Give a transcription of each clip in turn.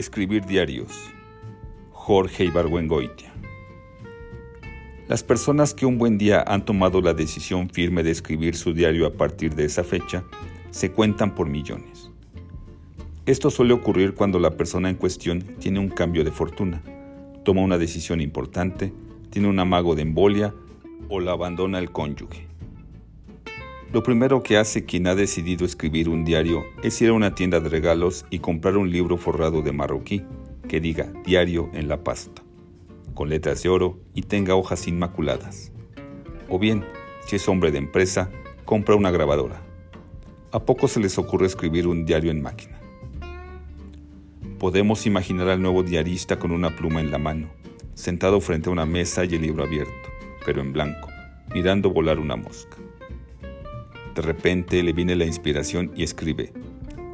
Escribir diarios. Jorge Ibargüengoitia. Las personas que un buen día han tomado la decisión firme de escribir su diario a partir de esa fecha se cuentan por millones. Esto suele ocurrir cuando la persona en cuestión tiene un cambio de fortuna, toma una decisión importante, tiene un amago de embolia o la abandona el cónyuge. Lo primero que hace quien ha decidido escribir un diario es ir a una tienda de regalos y comprar un libro forrado de marroquí que diga diario en la pasta, con letras de oro y tenga hojas inmaculadas. O bien, si es hombre de empresa, compra una grabadora. ¿A poco se les ocurre escribir un diario en máquina? Podemos imaginar al nuevo diarista con una pluma en la mano, sentado frente a una mesa y el libro abierto, pero en blanco, mirando volar una mosca. De repente le viene la inspiración y escribe,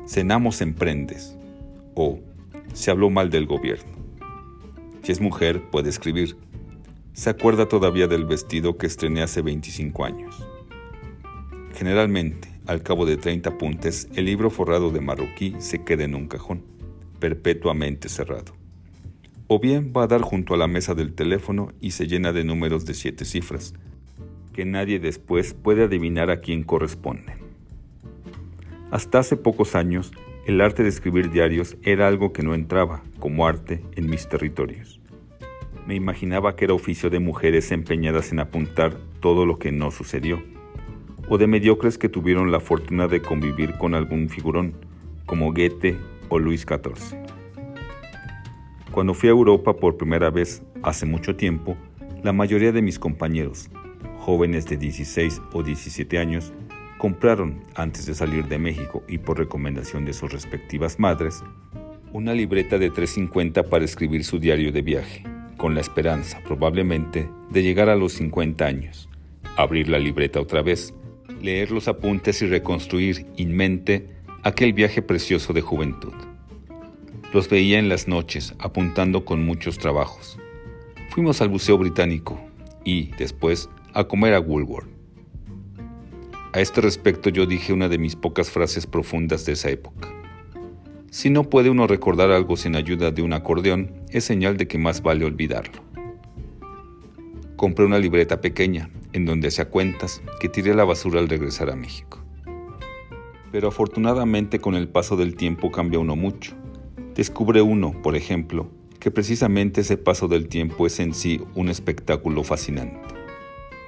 cenamos en prendes o se habló mal del gobierno. Si es mujer, puede escribir, se acuerda todavía del vestido que estrené hace 25 años. Generalmente, al cabo de 30 apuntes, el libro forrado de marroquí se queda en un cajón, perpetuamente cerrado. O bien va a dar junto a la mesa del teléfono y se llena de números de siete cifras, que nadie después puede adivinar a quién corresponden. Hasta hace pocos años, el arte de escribir diarios era algo que no entraba, como arte, en mis territorios. Me imaginaba que era oficio de mujeres empeñadas en apuntar todo lo que no sucedió, o de mediocres que tuvieron la fortuna de convivir con algún figurón, como Goethe o Luis XIV. Cuando fui a Europa por primera vez, hace mucho tiempo, la mayoría de mis compañeros, jóvenes de 16 o 17 años compraron, antes de salir de México y por recomendación de sus respectivas madres, una libreta de 350 para escribir su diario de viaje, con la esperanza, probablemente, de llegar a los 50 años, abrir la libreta otra vez, leer los apuntes y reconstruir en mente aquel viaje precioso de juventud. Los veía en las noches, apuntando con muchos trabajos. Fuimos al Museo Británico y, después, a comer a Woolworth. A este respecto yo dije una de mis pocas frases profundas de esa época. Si no puede uno recordar algo sin ayuda de un acordeón, es señal de que más vale olvidarlo. Compré una libreta pequeña, en donde hacía cuentas que tiré a la basura al regresar a México. Pero afortunadamente con el paso del tiempo cambia uno mucho. Descubre uno, por ejemplo, que precisamente ese paso del tiempo es en sí un espectáculo fascinante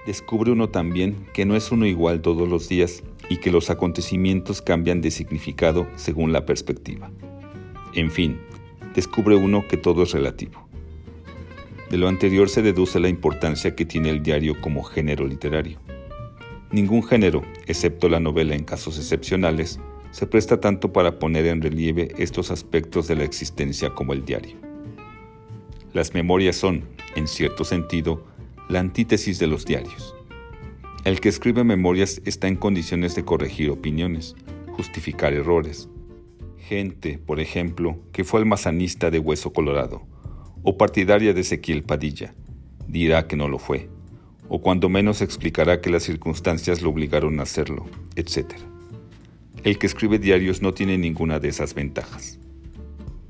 descubre uno también que no es uno igual todos los días y que los acontecimientos cambian de significado según la perspectiva. En fin, descubre uno que todo es relativo. De lo anterior se deduce la importancia que tiene el diario como género literario. Ningún género, excepto la novela en casos excepcionales, se presta tanto para poner en relieve estos aspectos de la existencia como el diario. Las memorias son, en cierto sentido, la antítesis de los diarios. El que escribe memorias está en condiciones de corregir opiniones, justificar errores. Gente, por ejemplo, que fue almazanista de Hueso Colorado, o partidaria de Ezequiel Padilla, dirá que no lo fue, o cuando menos explicará que las circunstancias lo obligaron a hacerlo, etc. El que escribe diarios no tiene ninguna de esas ventajas.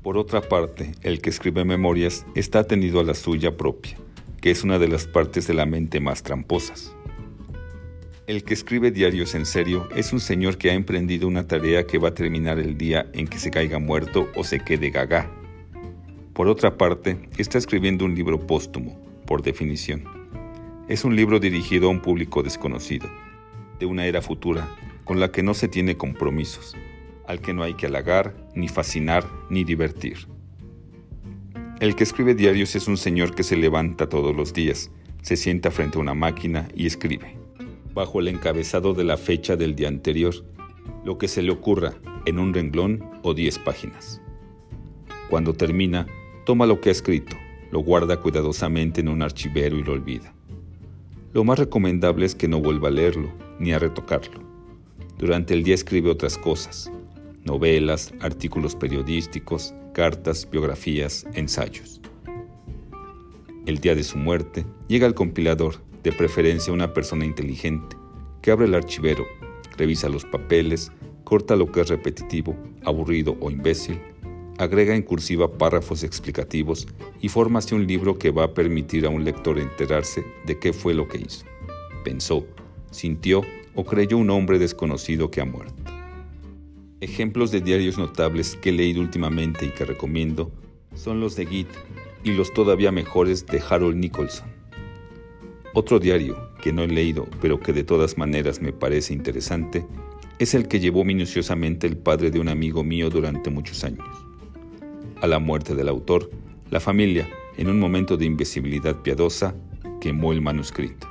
Por otra parte, el que escribe memorias está tenido a la suya propia, que es una de las partes de la mente más tramposas. El que escribe diarios en serio es un señor que ha emprendido una tarea que va a terminar el día en que se caiga muerto o se quede gaga. Por otra parte, está escribiendo un libro póstumo, por definición. Es un libro dirigido a un público desconocido, de una era futura, con la que no se tiene compromisos, al que no hay que halagar, ni fascinar, ni divertir. El que escribe diarios es un señor que se levanta todos los días, se sienta frente a una máquina y escribe, bajo el encabezado de la fecha del día anterior, lo que se le ocurra en un renglón o diez páginas. Cuando termina, toma lo que ha escrito, lo guarda cuidadosamente en un archivero y lo olvida. Lo más recomendable es que no vuelva a leerlo ni a retocarlo. Durante el día escribe otras cosas, novelas, artículos periodísticos, cartas, biografías, ensayos. El día de su muerte llega el compilador, de preferencia una persona inteligente, que abre el archivero, revisa los papeles, corta lo que es repetitivo, aburrido o imbécil, agrega en cursiva párrafos explicativos y forma un libro que va a permitir a un lector enterarse de qué fue lo que hizo. Pensó, sintió o creyó un hombre desconocido que ha muerto. Ejemplos de diarios notables que he leído últimamente y que recomiendo son los de Git y los todavía mejores de Harold Nicholson. Otro diario que no he leído pero que de todas maneras me parece interesante es el que llevó minuciosamente el padre de un amigo mío durante muchos años. A la muerte del autor, la familia, en un momento de invisibilidad piadosa, quemó el manuscrito.